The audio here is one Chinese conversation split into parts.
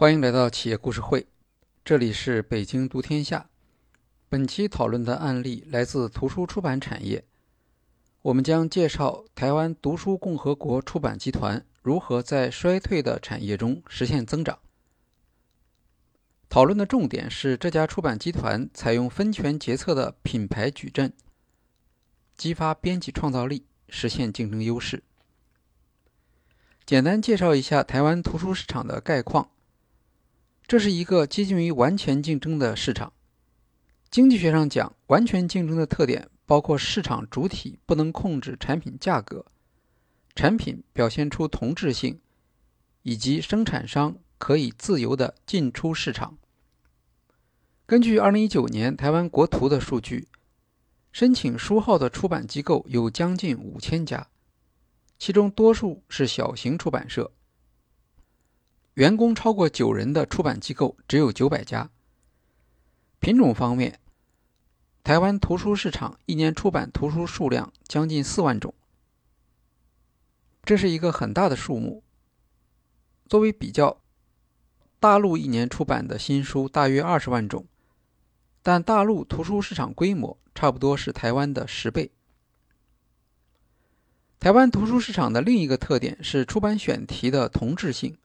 欢迎来到企业故事会，这里是北京读天下。本期讨论的案例来自图书出版产业，我们将介绍台湾读书共和国出版集团如何在衰退的产业中实现增长。讨论的重点是这家出版集团采用分权决策的品牌矩阵，激发编辑创造力，实现竞争优势。简单介绍一下台湾图书市场的概况。这是一个接近于完全竞争的市场。经济学上讲，完全竞争的特点包括市场主体不能控制产品价格，产品表现出同质性，以及生产商可以自由地进出市场。根据2019年台湾国图的数据，申请书号的出版机构有将近五千家。其中多数是小型出版社，员工超过九人的出版机构只有九百家。品种方面，台湾图书市场一年出版图书数量将近四万种，这是一个很大的数目。作为比较，大陆一年出版的新书大约二十万种，但大陆图书市场规模差不多是台湾的十倍。台湾图书市场的另一个特点是出版选题的同质性。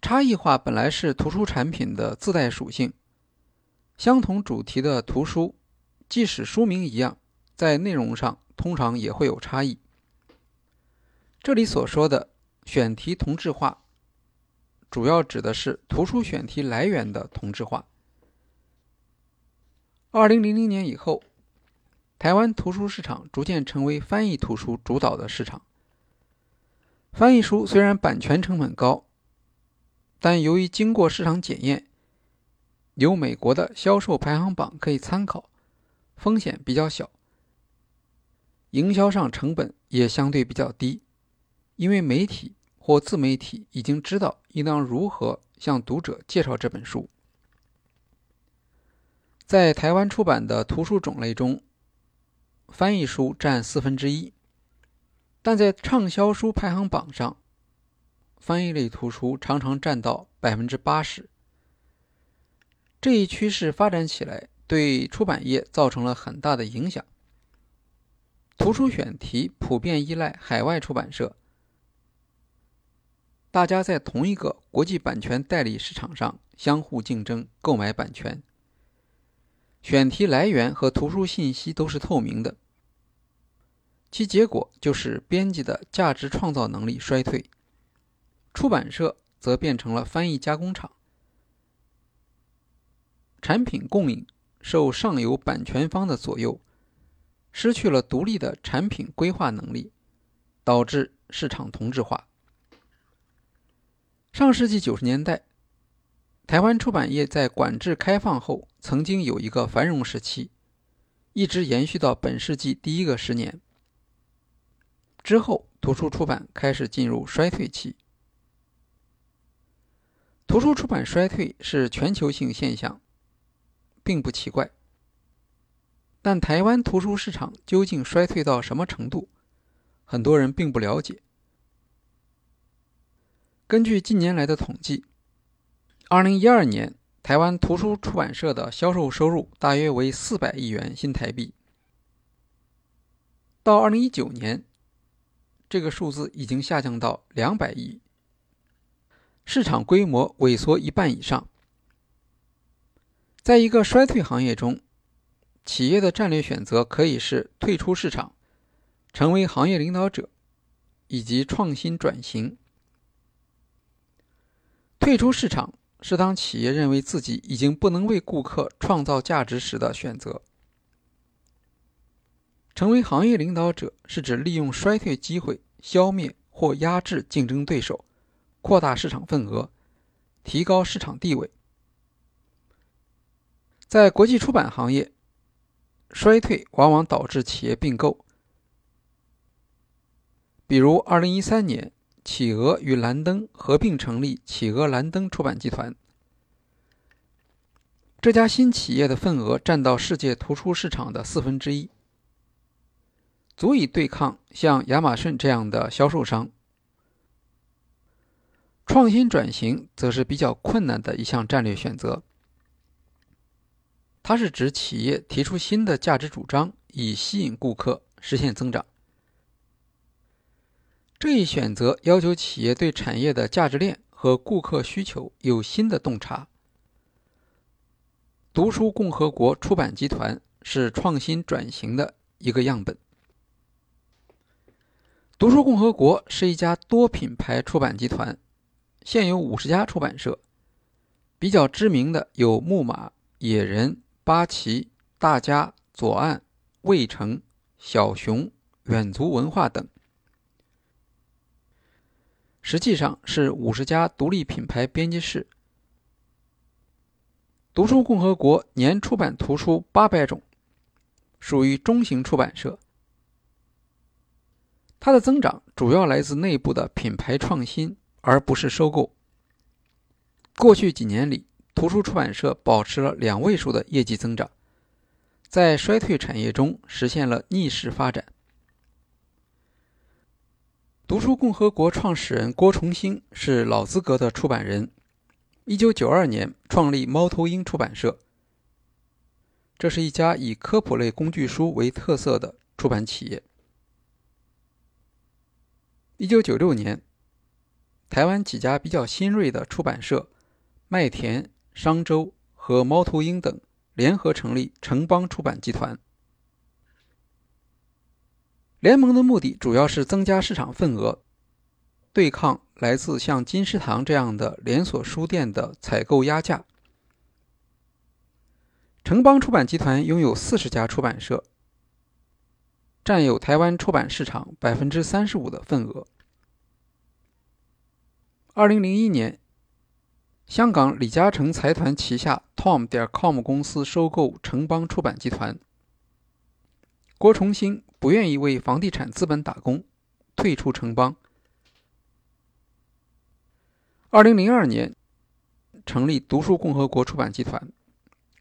差异化本来是图书产品的自带属性。相同主题的图书，即使书名一样，在内容上通常也会有差异。这里所说的选题同质化，主要指的是图书选题来源的同质化。二零零零年以后。台湾图书市场逐渐成为翻译图书主导的市场。翻译书虽然版权成本高，但由于经过市场检验，有美国的销售排行榜可以参考，风险比较小，营销上成本也相对比较低，因为媒体或自媒体已经知道应当如何向读者介绍这本书。在台湾出版的图书种类中，翻译书占四分之一，但在畅销书排行榜上，翻译类图书常常占到百分之八十。这一趋势发展起来，对出版业造成了很大的影响。图书选题普遍依赖海外出版社，大家在同一个国际版权代理市场上相互竞争购买版权。选题来源和图书信息都是透明的，其结果就是编辑的价值创造能力衰退，出版社则变成了翻译加工厂，产品供应受上游版权方的左右，失去了独立的产品规划能力，导致市场同质化。上世纪九十年代。台湾出版业在管制开放后，曾经有一个繁荣时期，一直延续到本世纪第一个十年。之后，图书出版开始进入衰退期。图书出版衰退是全球性现象，并不奇怪。但台湾图书市场究竟衰退到什么程度，很多人并不了解。根据近年来的统计。二零一二年，台湾图书出版社的销售收入大约为四百亿元新台币。到二零一九年，这个数字已经下降到两百亿，市场规模萎缩一半以上。在一个衰退行业中，企业的战略选择可以是退出市场，成为行业领导者，以及创新转型。退出市场。是当企业认为自己已经不能为顾客创造价值时的选择。成为行业领导者是指利用衰退机会消灭或压制竞争对手，扩大市场份额，提高市场地位。在国际出版行业，衰退往往导致企业并购，比如二零一三年。企鹅与兰登合并成立企鹅兰登出版集团。这家新企业的份额占到世界图书市场的四分之一，足以对抗像亚马逊这样的销售商。创新转型则是比较困难的一项战略选择。它是指企业提出新的价值主张，以吸引顾客，实现增长。这一选择要求企业对产业的价值链和顾客需求有新的洞察。读书共和国出版集团是创新转型的一个样本。读书共和国是一家多品牌出版集团，现有五十家出版社，比较知名的有木马、野人、八旗、大家、左岸、魏城、小熊、远足文化等。实际上是五十家独立品牌编辑室。读书共和国年出版图书八百种，属于中型出版社。它的增长主要来自内部的品牌创新，而不是收购。过去几年里，图书出版社保持了两位数的业绩增长，在衰退产业中实现了逆势发展。读书共和国创始人郭崇兴是老资格的出版人。一九九二年创立猫头鹰出版社，这是一家以科普类工具书为特色的出版企业。一九九六年，台湾几家比较新锐的出版社——麦田、商周和猫头鹰等联合成立城邦出版集团。联盟的目的主要是增加市场份额，对抗。来自像金石堂这样的连锁书店的采购压价。城邦出版集团拥有四十家出版社，占有台湾出版市场百分之三十五的份额。二零零一年，香港李嘉诚财团旗下 Tom 点 com 公司收购城邦出版集团，郭崇兴不愿意为房地产资本打工，退出城邦。二零零二年，成立读书共和国出版集团。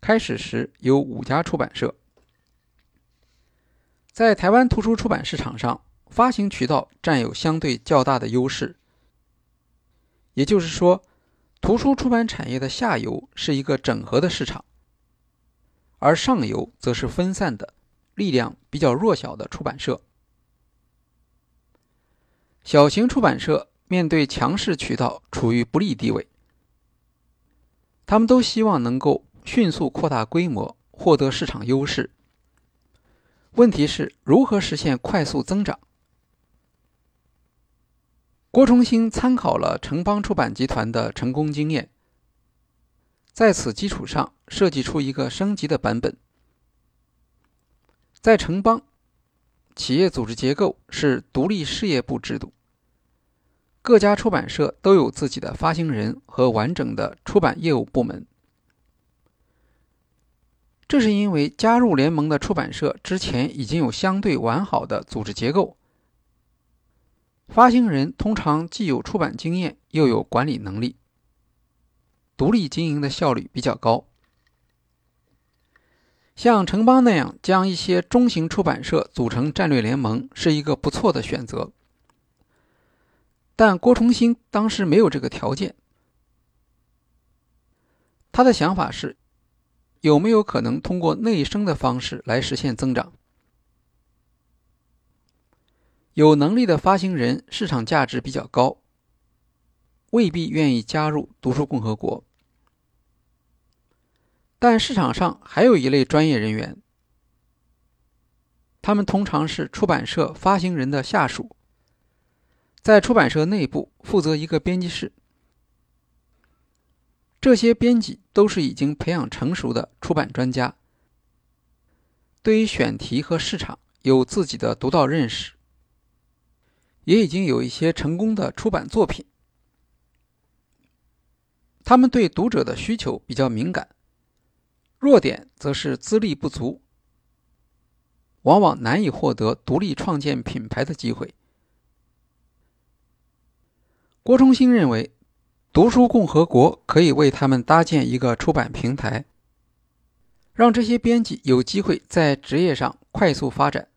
开始时有五家出版社，在台湾图书出版市场上，发行渠道占有相对较大的优势。也就是说，图书出版产业的下游是一个整合的市场，而上游则是分散的、力量比较弱小的出版社。小型出版社。面对强势渠道处于不利地位，他们都希望能够迅速扩大规模，获得市场优势。问题是如何实现快速增长？郭崇兴参考了城邦出版集团的成功经验，在此基础上设计出一个升级的版本。在城邦，企业组织结构是独立事业部制度。各家出版社都有自己的发行人和完整的出版业务部门，这是因为加入联盟的出版社之前已经有相对完好的组织结构。发行人通常既有出版经验，又有管理能力，独立经营的效率比较高。像城邦那样将一些中型出版社组成战略联盟，是一个不错的选择。但郭崇兴当时没有这个条件。他的想法是，有没有可能通过内生的方式来实现增长？有能力的发行人市场价值比较高，未必愿意加入读书共和国。但市场上还有一类专业人员，他们通常是出版社发行人的下属。在出版社内部负责一个编辑室，这些编辑都是已经培养成熟的出版专家，对于选题和市场有自己的独到认识，也已经有一些成功的出版作品。他们对读者的需求比较敏感，弱点则是资历不足，往往难以获得独立创建品牌的机会。郭崇兴认为，读书共和国可以为他们搭建一个出版平台，让这些编辑有机会在职业上快速发展，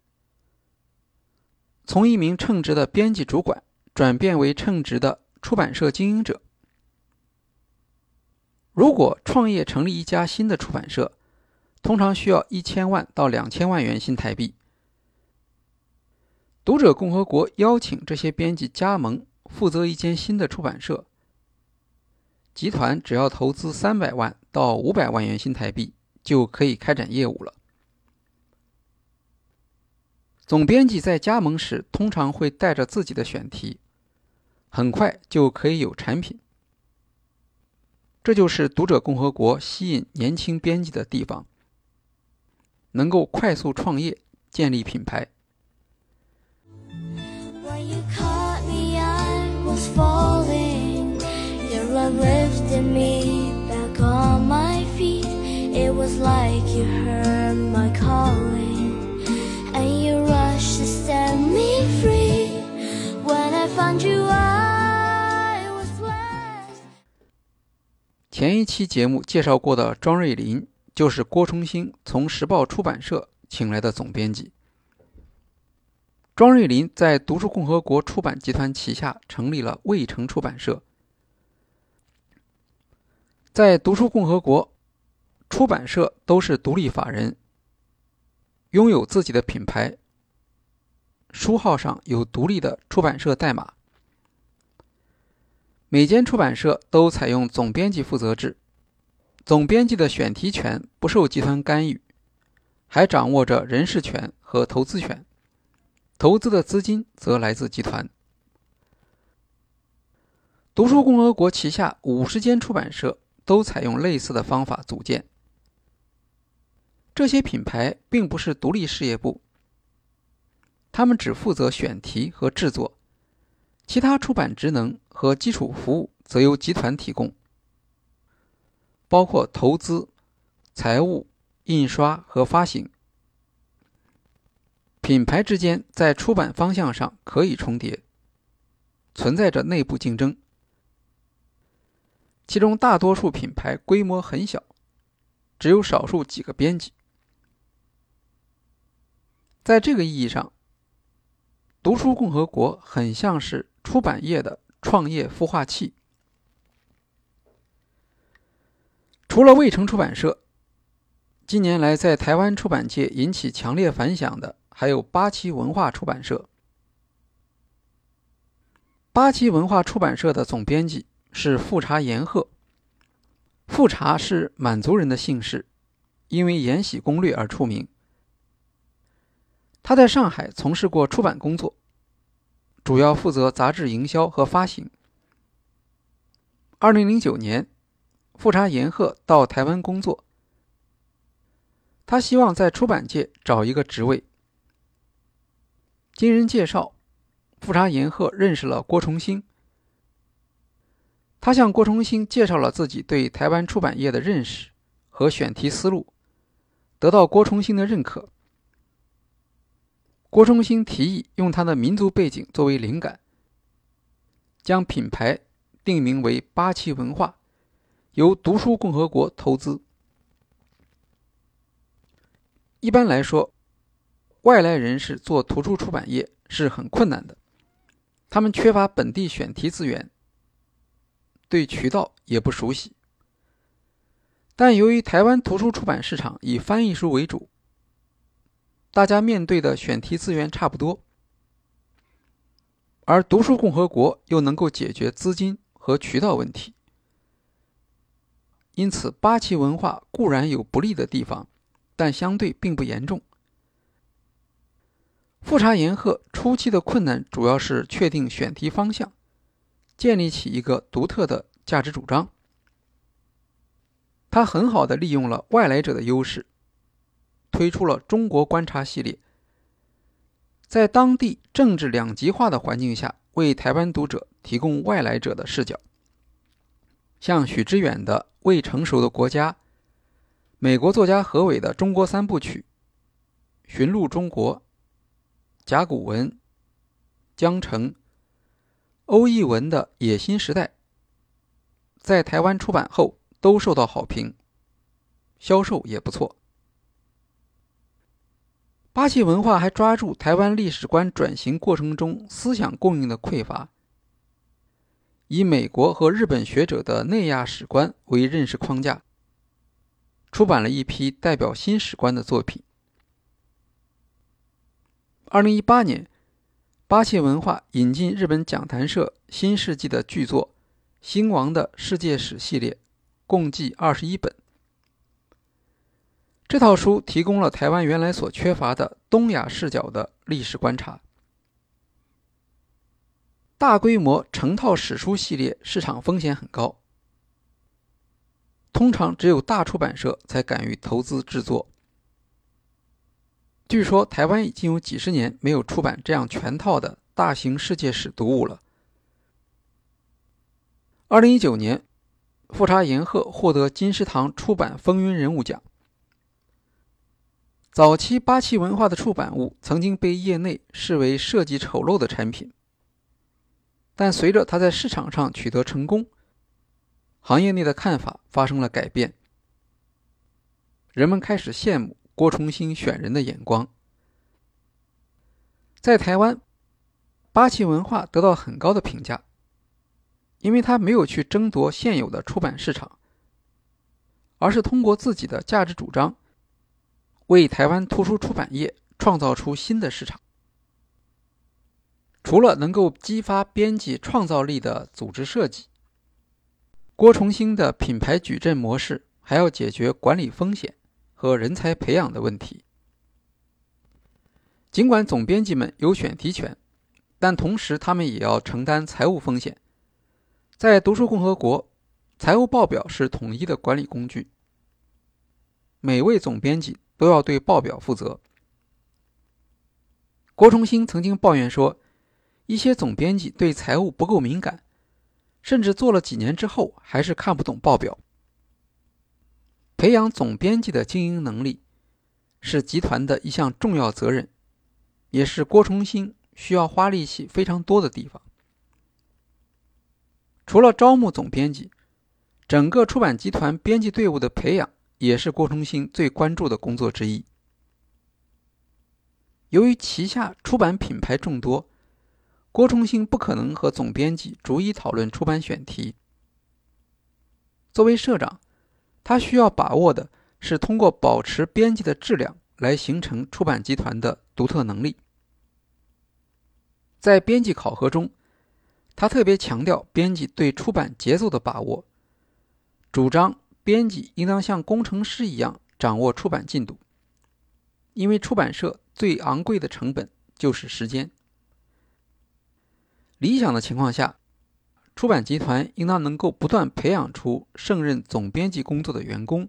从一名称职的编辑主管转变为称职的出版社经营者。如果创业成立一家新的出版社，通常需要一千万到两千万元新台币。读者共和国邀请这些编辑加盟，负责一间新的出版社。集团只要投资三百万到五百万元新台币，就可以开展业务了。总编辑在加盟时通常会带着自己的选题，很快就可以有产品。这就是读者共和国吸引年轻编辑的地方，能够快速创业，建立品牌。前一期节目介绍过的庄瑞林，就是郭崇兴从时报出版社请来的总编辑。庄瑞林在读书共和国出版集团旗下成立了渭城出版社。在读书共和国，出版社都是独立法人，拥有自己的品牌，书号上有独立的出版社代码。每间出版社都采用总编辑负责制，总编辑的选题权不受集团干预，还掌握着人事权和投资权，投资的资金则来自集团。读书共和国旗下五十间出版社都采用类似的方法组建，这些品牌并不是独立事业部，他们只负责选题和制作。其他出版职能和基础服务则由集团提供，包括投资、财务、印刷和发行。品牌之间在出版方向上可以重叠，存在着内部竞争。其中大多数品牌规模很小，只有少数几个编辑。在这个意义上，读书共和国很像是。出版业的创业孵化器。除了渭城出版社，近年来在台湾出版界引起强烈反响的还有八旗文化出版社。八旗文化出版社的总编辑是富察延鹤。富察是满族人的姓氏，因为《延禧攻略》而出名。他在上海从事过出版工作。主要负责杂志营销和发行。二零零九年，富察延鹤到台湾工作，他希望在出版界找一个职位。经人介绍，富察延鹤认识了郭崇兴，他向郭崇兴介绍了自己对台湾出版业的认识和选题思路，得到郭崇兴的认可。郭崇兴提议用他的民族背景作为灵感，将品牌定名为“八旗文化”，由读书共和国投资。一般来说，外来人士做图书出版业是很困难的，他们缺乏本地选题资源，对渠道也不熟悉。但由于台湾图书出版市场以翻译书为主。大家面对的选题资源差不多，而读书共和国又能够解决资金和渠道问题，因此八旗文化固然有不利的地方，但相对并不严重。富察延鹤初期的困难主要是确定选题方向，建立起一个独特的价值主张。他很好的利用了外来者的优势。推出了《中国观察》系列，在当地政治两极化的环境下，为台湾读者提供外来者的视角。像许知远的《未成熟的国家》，美国作家何伟的《中国三部曲》，《寻路中国》，甲骨文，江城，欧义文的《野心时代》，在台湾出版后都受到好评，销售也不错。八旗文化还抓住台湾历史观转型过程中思想供应的匮乏，以美国和日本学者的内亚史观为认识框架，出版了一批代表新史观的作品。二零一八年，八切文化引进日本讲谈社新世纪的巨作《兴亡的世界史》系列，共计二十一本。这套书提供了台湾原来所缺乏的东亚视角的历史观察。大规模成套史书系列市场风险很高，通常只有大出版社才敢于投资制作。据说台湾已经有几十年没有出版这样全套的大型世界史读物了。二零一九年，富察延鹤获得金石堂出版风云人物奖。早期八旗文化的出版物曾经被业内视为设计丑陋的产品，但随着他在市场上取得成功，行业内的看法发生了改变，人们开始羡慕郭崇兴选人的眼光。在台湾，八旗文化得到很高的评价，因为他没有去争夺现有的出版市场，而是通过自己的价值主张。为台湾图书出版业创造出新的市场。除了能够激发编辑创造力的组织设计，郭崇兴的品牌矩阵模式还要解决管理风险和人才培养的问题。尽管总编辑们有选题权，但同时他们也要承担财务风险。在读书共和国，财务报表是统一的管理工具。每位总编辑。都要对报表负责。郭崇兴曾经抱怨说，一些总编辑对财务不够敏感，甚至做了几年之后还是看不懂报表。培养总编辑的经营能力是集团的一项重要责任，也是郭崇兴需要花力气非常多的地方。除了招募总编辑，整个出版集团编辑队伍的培养。也是郭崇兴最关注的工作之一。由于旗下出版品牌众多，郭崇兴不可能和总编辑逐一讨论出版选题。作为社长，他需要把握的是通过保持编辑的质量来形成出版集团的独特能力。在编辑考核中，他特别强调编辑对出版节奏的把握，主张。编辑应当像工程师一样掌握出版进度，因为出版社最昂贵的成本就是时间。理想的情况下，出版集团应当能够不断培养出胜任总编辑工作的员工，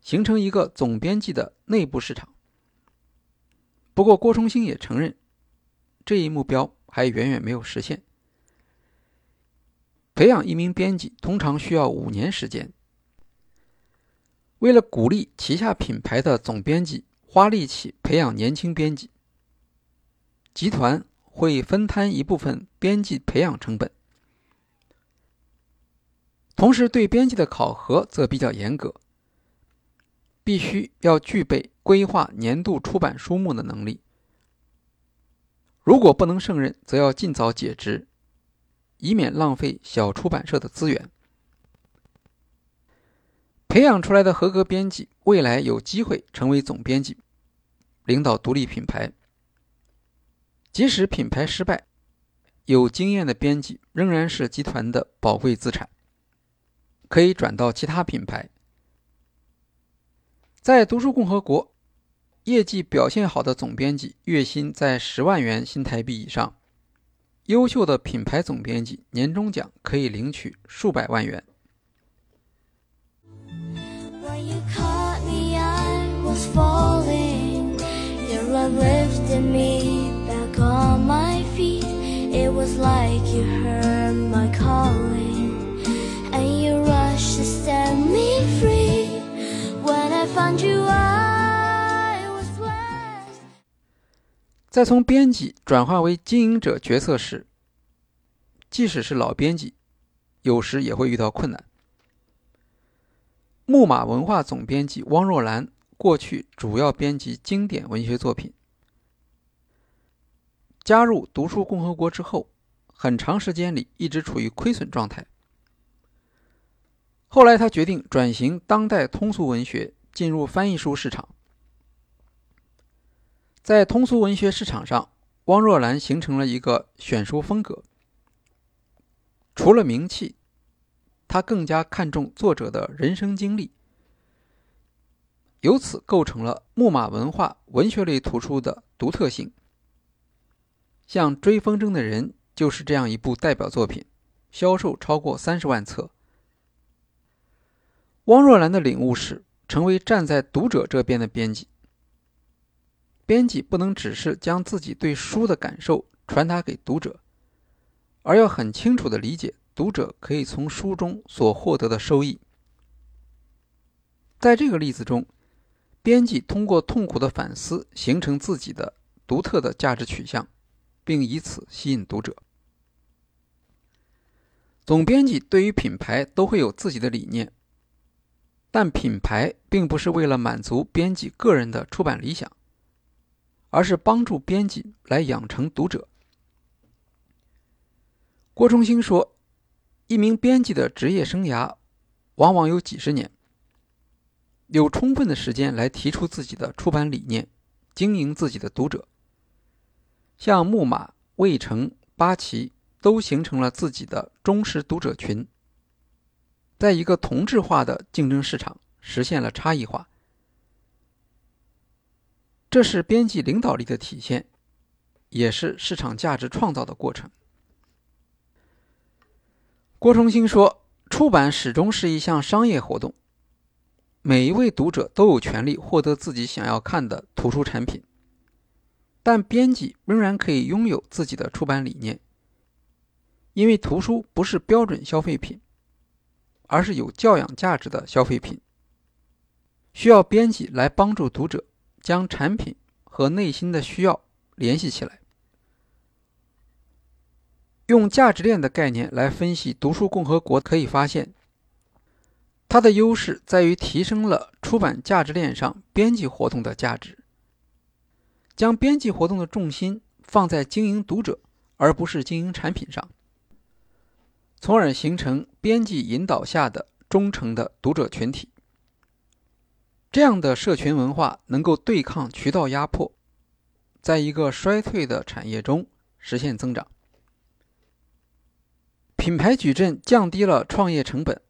形成一个总编辑的内部市场。不过，郭崇兴也承认，这一目标还远远没有实现。培养一名编辑通常需要五年时间。为了鼓励旗下品牌的总编辑花力气培养年轻编辑，集团会分摊一部分编辑培养成本，同时对编辑的考核则比较严格，必须要具备规划年度出版书目的能力。如果不能胜任，则要尽早解职，以免浪费小出版社的资源。培养出来的合格编辑，未来有机会成为总编辑，领导独立品牌。即使品牌失败，有经验的编辑仍然是集团的宝贵资产，可以转到其他品牌。在读书共和国，业绩表现好的总编辑月薪在十万元新台币以上，优秀的品牌总编辑年终奖可以领取数百万元。在从编辑转化为经营者角色时，即使是老编辑，有时也会遇到困难。木马文化总编辑汪若兰过去主要编辑经典文学作品，加入读书共和国之后，很长时间里一直处于亏损状态。后来，他决定转型当代通俗文学，进入翻译书市场。在通俗文学市场上，汪若兰形成了一个选书风格。除了名气，他更加看重作者的人生经历，由此构成了木马文化文学类图书的独特性。像《追风筝的人》就是这样一部代表作品，销售超过三十万册。汪若兰的领悟是成为站在读者这边的编辑。编辑不能只是将自己对书的感受传达给读者，而要很清楚的理解读者可以从书中所获得的收益。在这个例子中，编辑通过痛苦的反思，形成自己的独特的价值取向，并以此吸引读者。总编辑对于品牌都会有自己的理念。但品牌并不是为了满足编辑个人的出版理想，而是帮助编辑来养成读者。郭崇兴说：“一名编辑的职业生涯往往有几十年，有充分的时间来提出自己的出版理念，经营自己的读者。像木马、魏城、八旗都形成了自己的忠实读者群。”在一个同质化的竞争市场，实现了差异化，这是编辑领导力的体现，也是市场价值创造的过程。郭崇兴说：“出版始终是一项商业活动，每一位读者都有权利获得自己想要看的图书产品，但编辑仍然可以拥有自己的出版理念，因为图书不是标准消费品。”而是有教养价值的消费品，需要编辑来帮助读者将产品和内心的需要联系起来。用价值链的概念来分析《读书共和国》，可以发现，它的优势在于提升了出版价值链上编辑活动的价值，将编辑活动的重心放在经营读者，而不是经营产品上。从而形成编辑引导下的忠诚的读者群体。这样的社群文化能够对抗渠道压迫，在一个衰退的产业中实现增长。品牌矩阵降低了创业成本，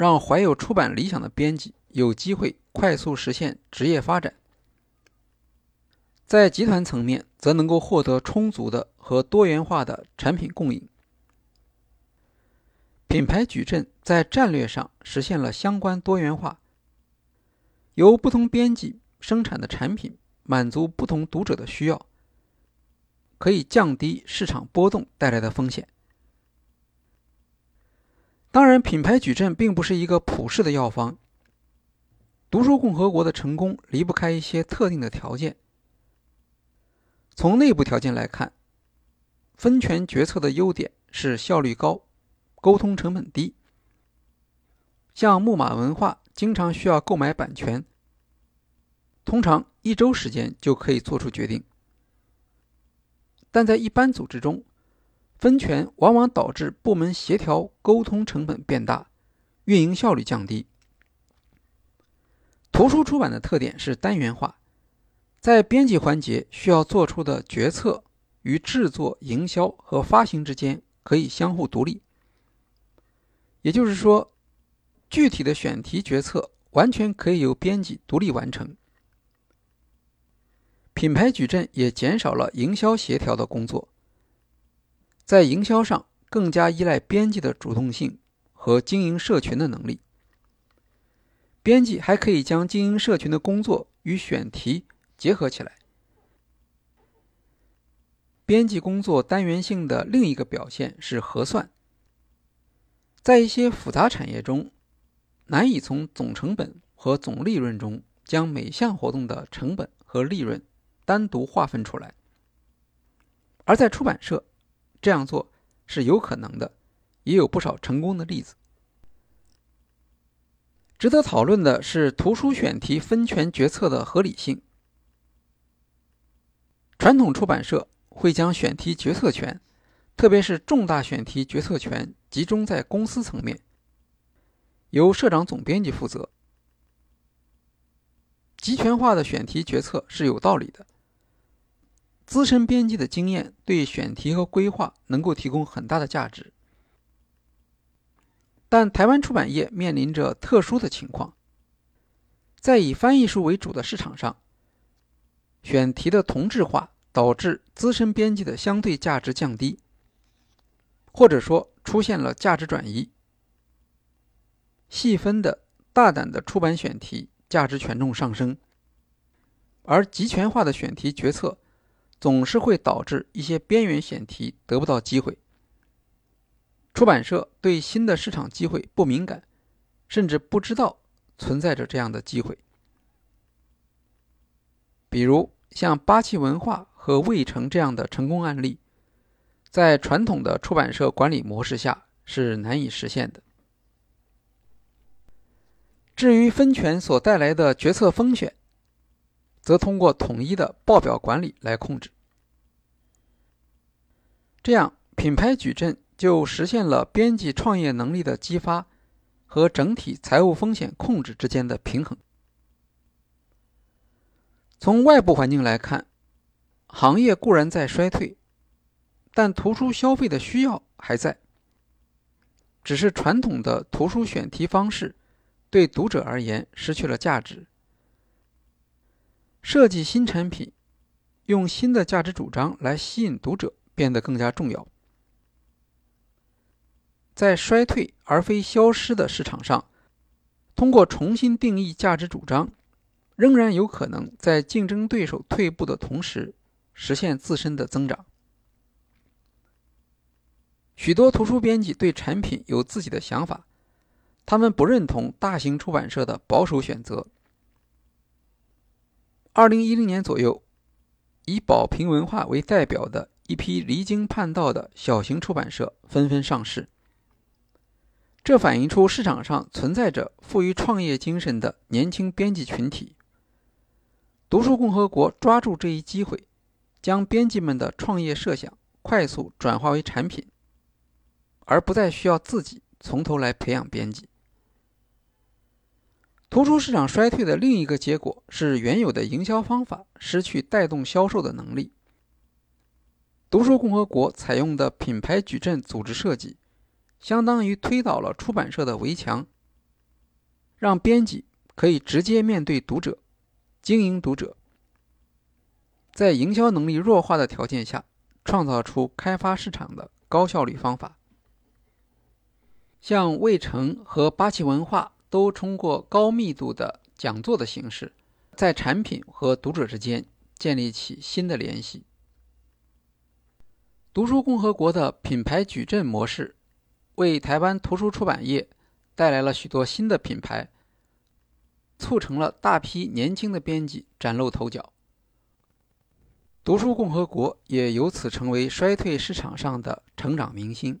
让怀有出版理想的编辑有机会快速实现职业发展。在集团层面，则能够获得充足的和多元化的产品供应。品牌矩阵在战略上实现了相关多元化，由不同编辑生产的产品满足不同读者的需要，可以降低市场波动带来的风险。当然，品牌矩阵并不是一个普世的药方。读书共和国的成功离不开一些特定的条件。从内部条件来看，分权决策的优点是效率高。沟通成本低，像木马文化经常需要购买版权，通常一周时间就可以做出决定。但在一般组织中，分权往往导致部门协调沟通成本变大，运营效率降低。图书出版的特点是单元化，在编辑环节需要做出的决策与制作、营销和发行之间可以相互独立。也就是说，具体的选题决策完全可以由编辑独立完成。品牌矩阵也减少了营销协调的工作，在营销上更加依赖编辑的主动性和经营社群的能力。编辑还可以将经营社群的工作与选题结合起来。编辑工作单元性的另一个表现是核算。在一些复杂产业中，难以从总成本和总利润中将每项活动的成本和利润单独划分出来，而在出版社这样做是有可能的，也有不少成功的例子。值得讨论的是图书选题分权决策的合理性。传统出版社会将选题决策权特别是重大选题决策权集中在公司层面，由社长总编辑负责。集权化的选题决策是有道理的。资深编辑的经验对选题和规划能够提供很大的价值，但台湾出版业面临着特殊的情况，在以翻译书为主的市场上，选题的同质化导致资深编辑的相对价值降低，或者说出现了价值转移。细分的大胆的出版选题价值权重上升，而集权化的选题决策。总是会导致一些边缘选题得不到机会。出版社对新的市场机会不敏感，甚至不知道存在着这样的机会。比如像八旗文化和魏城这样的成功案例，在传统的出版社管理模式下是难以实现的。至于分权所带来的决策风险，则通过统一的报表管理来控制，这样品牌矩阵就实现了编辑创业能力的激发和整体财务风险控制之间的平衡。从外部环境来看，行业固然在衰退，但图书消费的需要还在，只是传统的图书选题方式对读者而言失去了价值。设计新产品，用新的价值主张来吸引读者，变得更加重要。在衰退而非消失的市场上，通过重新定义价值主张，仍然有可能在竞争对手退步的同时，实现自身的增长。许多图书编辑对产品有自己的想法，他们不认同大型出版社的保守选择。二零一零年左右，以宝瓶文化为代表的一批离经叛道的小型出版社纷纷上市。这反映出市场上存在着富于创业精神的年轻编辑群体。读书共和国抓住这一机会，将编辑们的创业设想快速转化为产品，而不再需要自己从头来培养编辑。图书市场衰退的另一个结果是，原有的营销方法失去带动销售的能力。读书共和国采用的品牌矩阵组织设计，相当于推倒了出版社的围墙，让编辑可以直接面对读者，经营读者。在营销能力弱化的条件下，创造出开发市场的高效率方法。像魏城和八旗文化。都通过高密度的讲座的形式，在产品和读者之间建立起新的联系。读书共和国的品牌矩阵模式，为台湾图书出版业带来了许多新的品牌，促成了大批年轻的编辑崭露头角。读书共和国也由此成为衰退市场上的成长明星。